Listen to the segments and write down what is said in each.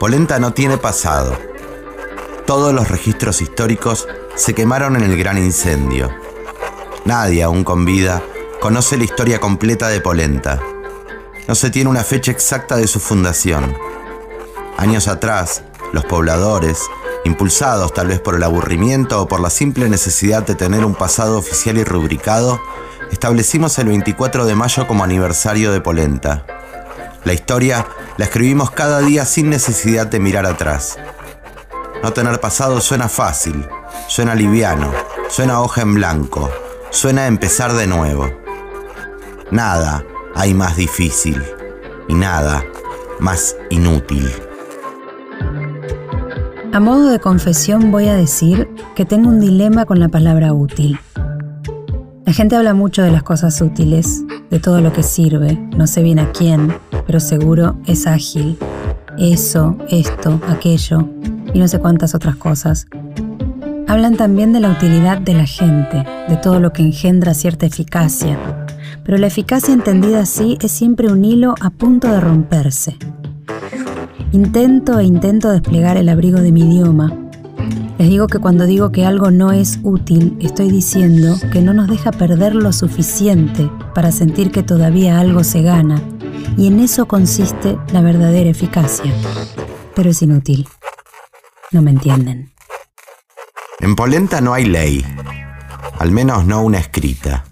Polenta no tiene pasado. Todos los registros históricos se quemaron en el gran incendio. Nadie, aún con vida, conoce la historia completa de Polenta. No se tiene una fecha exacta de su fundación. Años atrás, los pobladores, impulsados tal vez por el aburrimiento o por la simple necesidad de tener un pasado oficial y rubricado, establecimos el 24 de mayo como aniversario de Polenta. La historia la escribimos cada día sin necesidad de mirar atrás. No tener pasado suena fácil, suena liviano, suena hoja en blanco, suena empezar de nuevo. Nada hay más difícil y nada más inútil. A modo de confesión voy a decir que tengo un dilema con la palabra útil. La gente habla mucho de las cosas útiles, de todo lo que sirve, no sé bien a quién, pero seguro es ágil. Eso, esto, aquello y no sé cuántas otras cosas. Hablan también de la utilidad de la gente, de todo lo que engendra cierta eficacia, pero la eficacia entendida así es siempre un hilo a punto de romperse. Intento e intento desplegar el abrigo de mi idioma. Les digo que cuando digo que algo no es útil, estoy diciendo que no nos deja perder lo suficiente para sentir que todavía algo se gana, y en eso consiste la verdadera eficacia. Pero es inútil. No me entienden. En Polenta no hay ley, al menos no una escrita.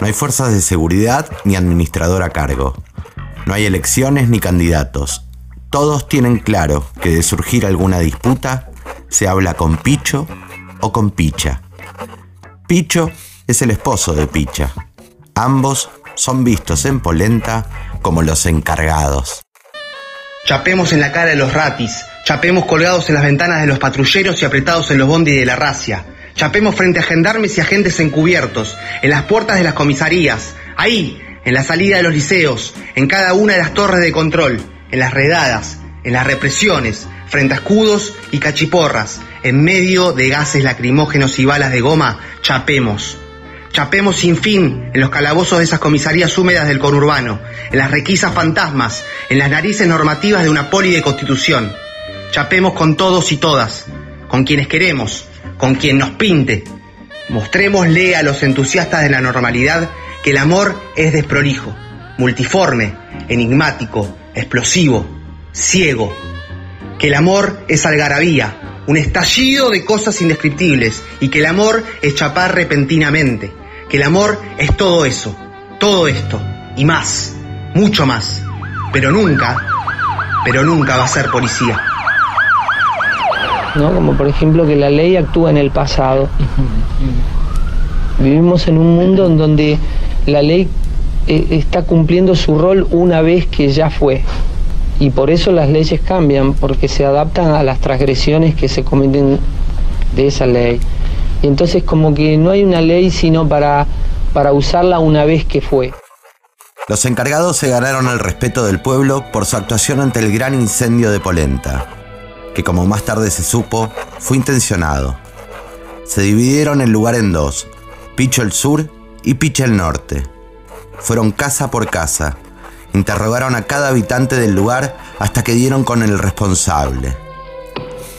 No hay fuerzas de seguridad ni administrador a cargo. No hay elecciones ni candidatos. Todos tienen claro que de surgir alguna disputa se habla con Picho o con Picha. Picho es el esposo de Picha. Ambos son vistos en Polenta como los encargados. Chapemos en la cara de los ratis, chapemos colgados en las ventanas de los patrulleros y apretados en los bondi de la racia. Chapemos frente a gendarmes y agentes encubiertos, en las puertas de las comisarías, ahí, en la salida de los liceos, en cada una de las torres de control, en las redadas, en las represiones, frente a escudos y cachiporras, en medio de gases lacrimógenos y balas de goma, chapemos. Chapemos sin fin en los calabozos de esas comisarías húmedas del conurbano, en las requisas fantasmas, en las narices normativas de una poli de constitución. Chapemos con todos y todas, con quienes queremos, con quien nos pinte. Mostrémosle a los entusiastas de la normalidad que el amor es desprolijo, multiforme, enigmático, explosivo, ciego. Que el amor es algarabía, un estallido de cosas indescriptibles y que el amor es chapar repentinamente. Que el amor es todo eso, todo esto y más, mucho más. Pero nunca, pero nunca va a ser policía. ¿no? Como por ejemplo que la ley actúa en el pasado. Vivimos en un mundo en donde la ley eh, está cumpliendo su rol una vez que ya fue. Y por eso las leyes cambian, porque se adaptan a las transgresiones que se cometen de esa ley. Y entonces como que no hay una ley sino para, para usarla una vez que fue. Los encargados se ganaron el respeto del pueblo por su actuación ante el gran incendio de Polenta, que como más tarde se supo, fue intencionado. Se dividieron el lugar en dos, Picho el Sur y Picha el Norte. Fueron casa por casa, interrogaron a cada habitante del lugar hasta que dieron con el responsable.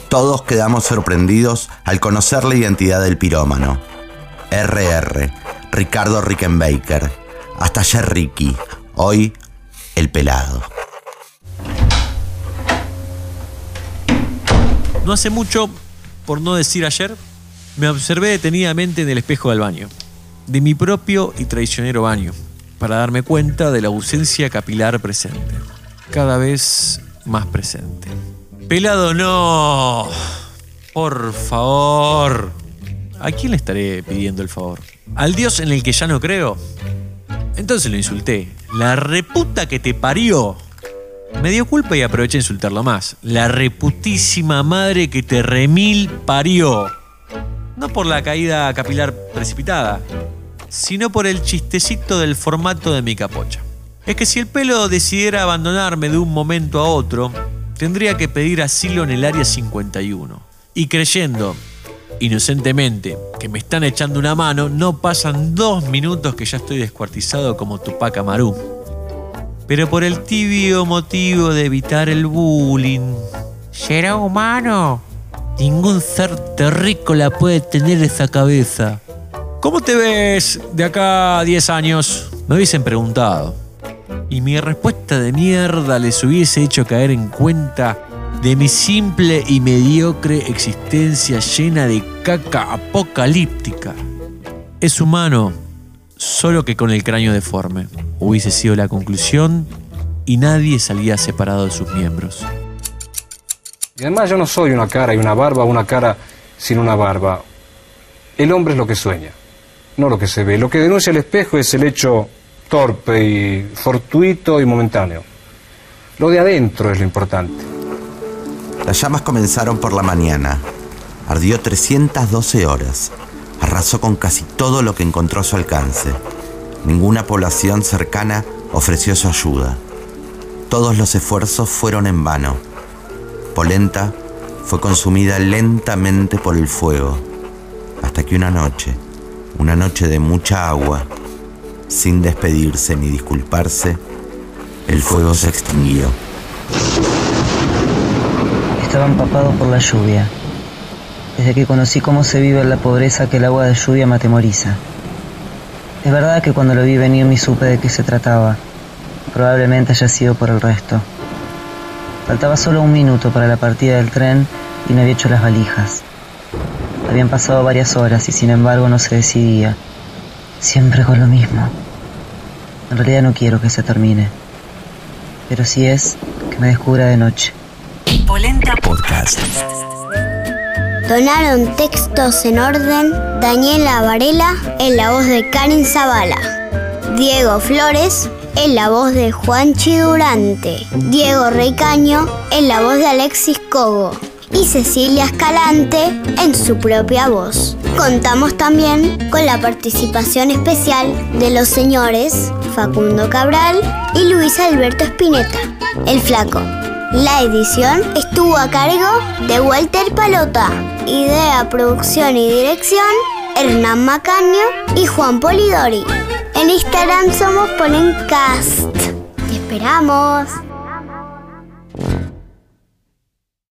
Todos quedamos sorprendidos al conocer la identidad del pirómano. RR, Ricardo Rickenbacker, hasta ayer Ricky, hoy el pelado. No hace mucho, por no decir ayer, me observé detenidamente en el espejo del baño, de mi propio y traicionero baño, para darme cuenta de la ausencia capilar presente, cada vez más presente. Pelado no. Por favor. ¿A quién le estaré pidiendo el favor? ¿Al Dios en el que ya no creo? Entonces lo insulté. La reputa que te parió. Me dio culpa y aproveché a insultarlo más. La reputísima madre que te remil parió. No por la caída capilar precipitada, sino por el chistecito del formato de mi capocha. Es que si el pelo decidiera abandonarme de un momento a otro, tendría que pedir asilo en el área 51. Y creyendo, inocentemente, que me están echando una mano, no pasan dos minutos que ya estoy descuartizado como Tupac Amaru. Pero por el tibio motivo de evitar el bullying. ¿Será humano? Ningún ser terrícola puede tener esa cabeza. ¿Cómo te ves de acá a 10 años? Me hubiesen preguntado. Y mi respuesta de mierda les hubiese hecho caer en cuenta de mi simple y mediocre existencia llena de caca apocalíptica. Es humano, solo que con el cráneo deforme. Hubiese sido la conclusión y nadie salía separado de sus miembros. Y además yo no soy una cara y una barba, una cara sin una barba. El hombre es lo que sueña, no lo que se ve. Lo que denuncia el espejo es el hecho torpe y fortuito y momentáneo. Lo de adentro es lo importante. Las llamas comenzaron por la mañana. Ardió 312 horas. Arrasó con casi todo lo que encontró a su alcance. Ninguna población cercana ofreció su ayuda. Todos los esfuerzos fueron en vano. Polenta fue consumida lentamente por el fuego, hasta que una noche, una noche de mucha agua, sin despedirse ni disculparse, el fuego se extinguió. Estaba empapado por la lluvia. Desde que conocí cómo se vive la pobreza que el agua de lluvia me atemoriza. Es verdad que cuando lo vi venir me supe de qué se trataba. Probablemente haya sido por el resto. Faltaba solo un minuto para la partida del tren y no había hecho las valijas. Habían pasado varias horas y sin embargo no se decidía. Siempre con lo mismo. En realidad no quiero que se termine. Pero si es, que me descubra de noche. Polenta Podcast. Donaron textos en orden Daniela Varela en la voz de Karin Zavala, Diego Flores en la voz de Juanchi Durante, Diego Reicaño en la voz de Alexis Cogo y Cecilia Escalante en su propia voz. Contamos también con la participación especial de los señores Facundo Cabral y Luis Alberto Spinetta, el flaco. La edición estuvo a cargo de Walter Palota. Idea, producción y dirección, Hernán Macaño y Juan Polidori. En Instagram somos Polencast. ¡Te esperamos!